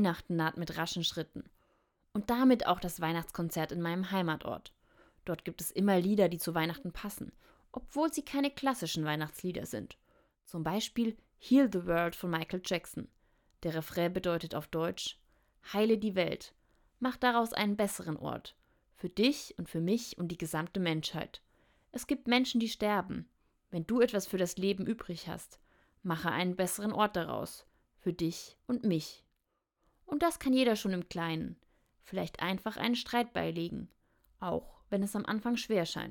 Weihnachten naht mit raschen Schritten. Und damit auch das Weihnachtskonzert in meinem Heimatort. Dort gibt es immer Lieder, die zu Weihnachten passen, obwohl sie keine klassischen Weihnachtslieder sind. Zum Beispiel Heal the World von Michael Jackson. Der Refrain bedeutet auf Deutsch Heile die Welt, mach daraus einen besseren Ort. Für dich und für mich und die gesamte Menschheit. Es gibt Menschen, die sterben. Wenn du etwas für das Leben übrig hast, mache einen besseren Ort daraus. Für dich und mich. Und das kann jeder schon im Kleinen. Vielleicht einfach einen Streit beilegen. Auch wenn es am Anfang schwer scheint.